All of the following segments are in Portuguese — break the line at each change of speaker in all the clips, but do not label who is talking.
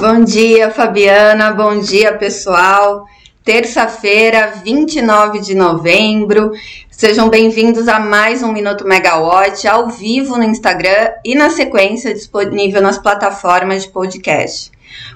Bom dia, Fabiana. Bom dia, pessoal. Terça-feira, 29 de novembro. Sejam bem-vindos a mais um Minuto Megawatt ao vivo no Instagram e na sequência disponível nas plataformas de podcast.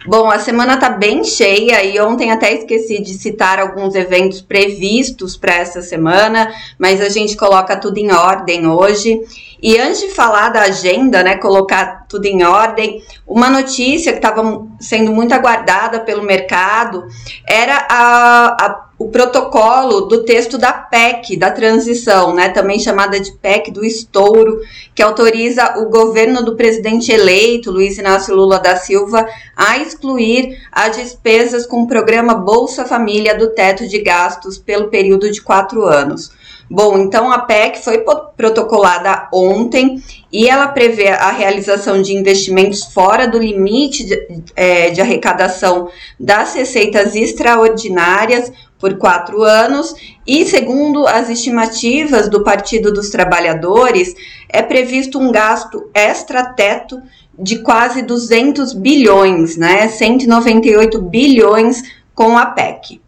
Bom, a semana tá bem cheia e ontem até esqueci de citar alguns eventos previstos para essa semana, mas a gente coloca tudo em ordem hoje. E antes de falar da agenda, né, colocar tudo em ordem, uma notícia que estava sendo muito aguardada pelo mercado era a, a o protocolo do texto da PEC, da transição, né, também chamada de PEC do estouro, que autoriza o governo do presidente eleito, Luiz Inácio Lula da Silva, a excluir as despesas com o programa Bolsa Família do teto de gastos pelo período de quatro anos. Bom, então a PEC foi protocolada ontem e ela prevê a realização de investimentos fora do limite de, é, de arrecadação das receitas extraordinárias por quatro anos e, segundo as estimativas do Partido dos Trabalhadores, é previsto um gasto extra-teto de quase 200 bilhões, né? 198 bilhões com a PEC.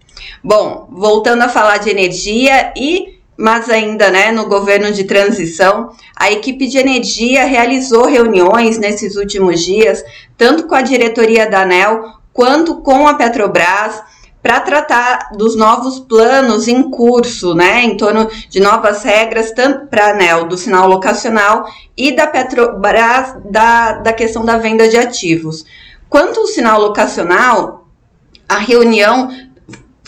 Bom, voltando a falar de energia e mas ainda né, no governo de transição, a equipe de energia realizou reuniões nesses últimos dias, tanto com a diretoria da ANEL quanto com a Petrobras, para tratar dos novos planos em curso, né, em torno de novas regras, tanto para a ANEL do sinal locacional e da Petrobras da, da questão da venda de ativos. Quanto ao sinal locacional, a reunião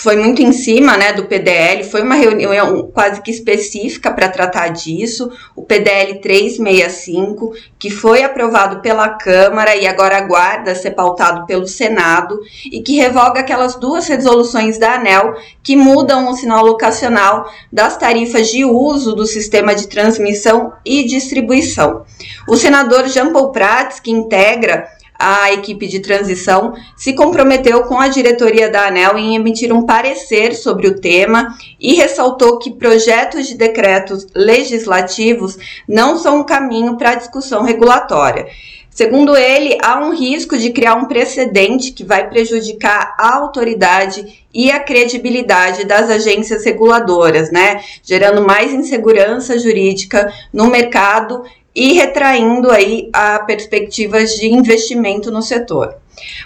foi muito em cima né, do PDL, foi uma reunião quase que específica para tratar disso, o PDL 365, que foi aprovado pela Câmara e agora aguarda ser pautado pelo Senado, e que revoga aquelas duas resoluções da ANEL que mudam o sinal locacional das tarifas de uso do sistema de transmissão e distribuição. O senador Jean Paul Prats, que integra a equipe de transição se comprometeu com a diretoria da ANEL em emitir um parecer sobre o tema e ressaltou que projetos de decretos legislativos não são um caminho para a discussão regulatória. Segundo ele, há um risco de criar um precedente que vai prejudicar a autoridade e a credibilidade das agências reguladoras, né? Gerando mais insegurança jurídica no mercado e retraindo aí a perspectivas de investimento no setor.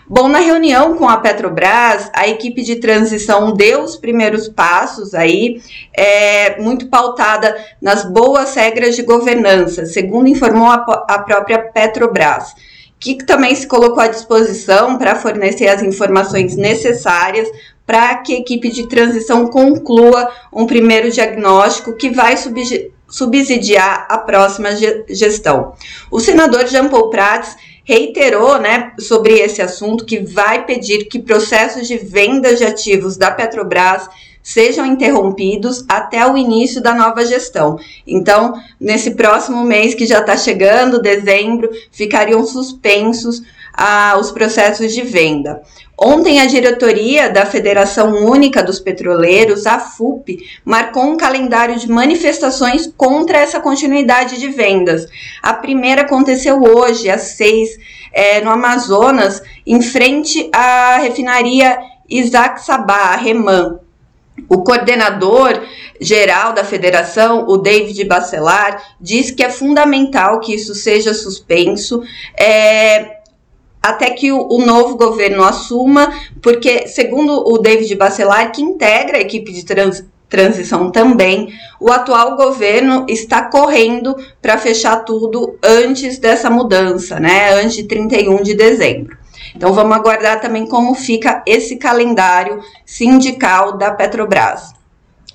Bom, na reunião com a Petrobras, a equipe de transição deu os primeiros passos aí, é, muito pautada nas boas regras de governança, segundo informou a, a própria Petrobras, que também se colocou à disposição para fornecer as informações necessárias para que a equipe de transição conclua um primeiro diagnóstico que vai subsidiar a próxima gestão. O senador Jean Paul Prats reiterou né, sobre esse assunto que vai pedir que processos de venda de ativos da Petrobras sejam interrompidos até o início da nova gestão. Então, nesse próximo mês que já está chegando, dezembro, ficariam suspensos ah, os processos de venda. Ontem, a diretoria da Federação Única dos Petroleiros, a FUP, marcou um calendário de manifestações contra essa continuidade de vendas. A primeira aconteceu hoje, às seis, é, no Amazonas, em frente à refinaria Isaac Sabá, a Reman. O coordenador geral da federação, o David Bacelar, diz que é fundamental que isso seja suspenso. É, até que o, o, novo governo assuma, porque, segundo o David Bacelar, que integra a equipe de trans, transição também, o atual governo está correndo para fechar tudo antes dessa mudança, né? Antes de 31 de dezembro. Então vamos aguardar também como fica esse calendário sindical da Petrobras.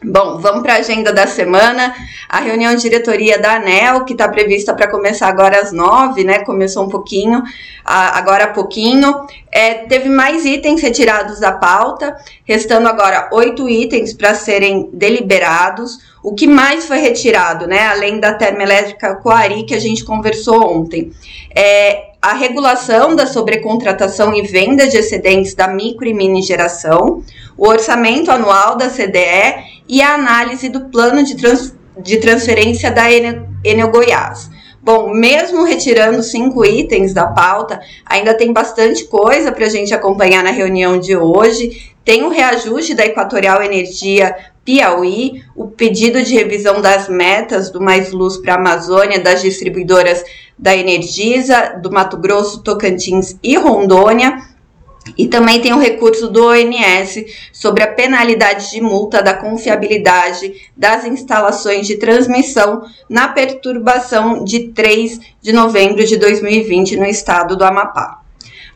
Bom, vamos para a agenda da semana. A reunião de diretoria da ANEL, que está prevista para começar agora às nove, né? Começou um pouquinho, agora há pouquinho. É, teve mais itens retirados da pauta, restando agora oito itens para serem deliberados. O que mais foi retirado, né? Além da termoelétrica Coari, que a gente conversou ontem. É, a regulação da sobrecontratação e venda de excedentes da micro e mini geração, o orçamento anual da CDE e a análise do plano de, trans, de transferência da Enel, Goiás. Bom, mesmo retirando cinco itens da pauta, ainda tem bastante coisa para a gente acompanhar na reunião de hoje. Tem o reajuste da Equatorial Energia Piauí, o pedido de revisão das metas do Mais Luz para a Amazônia das distribuidoras da Energisa, do Mato Grosso, Tocantins e Rondônia e também tem o recurso do ONS sobre a penalidade de multa da confiabilidade das instalações de transmissão na perturbação de 3 de novembro de 2020 no estado do Amapá.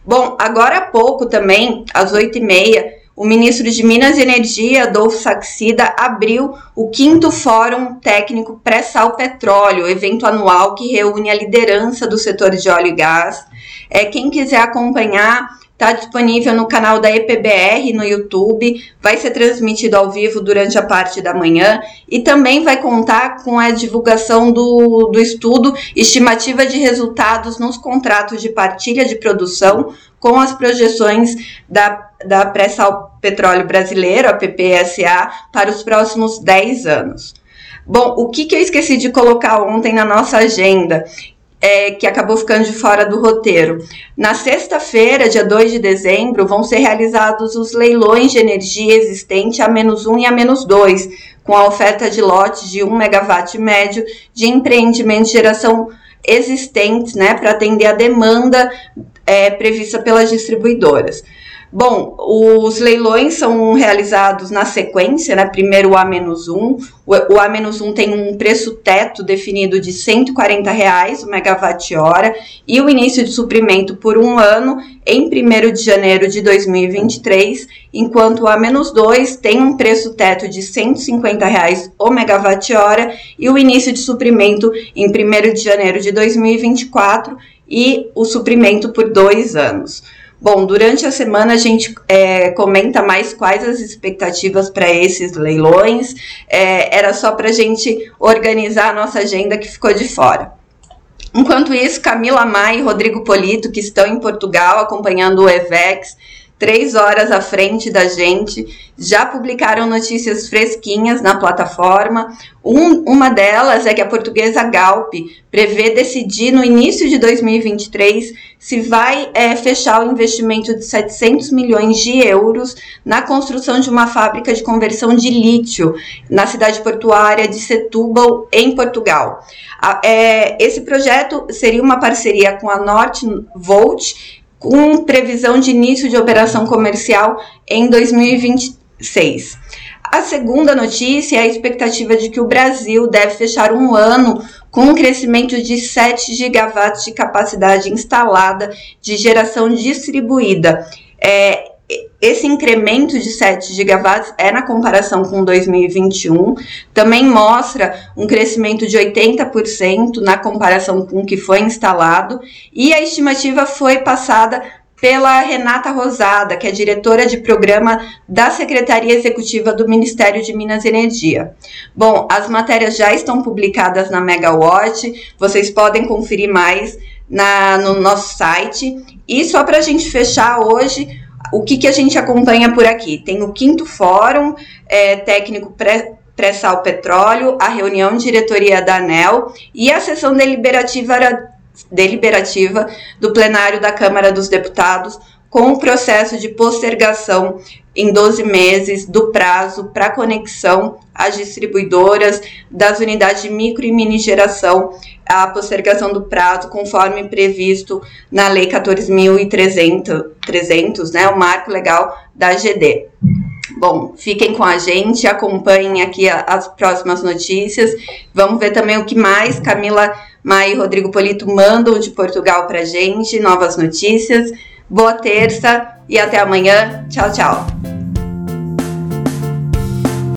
Bom, agora há pouco também, às 8h30, o ministro de Minas e Energia, Adolfo Saxida, abriu o quinto Fórum Técnico Pré-Sal Petróleo, evento anual que reúne a liderança do setor de óleo e gás. É, quem quiser acompanhar Está disponível no canal da EPBR no YouTube, vai ser transmitido ao vivo durante a parte da manhã e também vai contar com a divulgação do, do estudo Estimativa de Resultados nos Contratos de Partilha de Produção com as projeções da, da Pré-Sal Petróleo Brasileiro, a PPSA, para os próximos 10 anos. Bom, o que, que eu esqueci de colocar ontem na nossa agenda? É, que acabou ficando de fora do roteiro. Na sexta-feira, dia 2 de dezembro, vão ser realizados os leilões de energia existente a menos 1 e a menos 2, com a oferta de lotes de 1 megawatt médio de empreendimentos de geração existentes, né, para atender a demanda é, prevista pelas distribuidoras. Bom, os leilões são realizados na sequência, né? Primeiro o A-1. O A-1 tem um preço teto definido de 140 reais o megawatt-hora e o início de suprimento por um ano em 1 de janeiro de 2023, enquanto o A-2 tem um preço teto de 150 reais o megawatt-hora e o início de suprimento em 1 de janeiro de 2024 e o suprimento por dois anos. Bom, durante a semana a gente é, comenta mais quais as expectativas para esses leilões. É, era só para a gente organizar a nossa agenda que ficou de fora. Enquanto isso, Camila Mai e Rodrigo Polito, que estão em Portugal acompanhando o EVEX, três horas à frente da gente, já publicaram notícias fresquinhas na plataforma. Um, uma delas é que a portuguesa Galp prevê decidir no início de 2023 se vai é, fechar o investimento de 700 milhões de euros na construção de uma fábrica de conversão de lítio na cidade portuária de Setúbal, em Portugal. É, esse projeto seria uma parceria com a Northvolt com previsão de início de operação comercial em 2026. A segunda notícia é a expectativa de que o Brasil deve fechar um ano com um crescimento de 7 gigawatts de capacidade instalada de geração distribuída. É, esse incremento de 7 gigawatts é na comparação com 2021, também mostra um crescimento de 80% na comparação com o que foi instalado, e a estimativa foi passada pela Renata Rosada, que é diretora de programa da Secretaria Executiva do Ministério de Minas e Energia. Bom, as matérias já estão publicadas na Megawatt, vocês podem conferir mais na, no nosso site. E só para a gente fechar hoje, o que, que a gente acompanha por aqui? Tem o quinto fórum é, técnico pré pré-sal petróleo, a reunião de diretoria da ANEL e a sessão deliberativa, deliberativa do plenário da Câmara dos Deputados com o processo de postergação em 12 meses do prazo para conexão às distribuidoras das unidades de micro e mini geração, a postergação do prazo conforme previsto na Lei 14.300, né, o marco legal da GD. Bom, fiquem com a gente, acompanhem aqui as próximas notícias. Vamos ver também o que mais Camila Mai e Rodrigo Polito mandam de Portugal para gente, novas notícias. Boa terça e até amanhã. Tchau, tchau.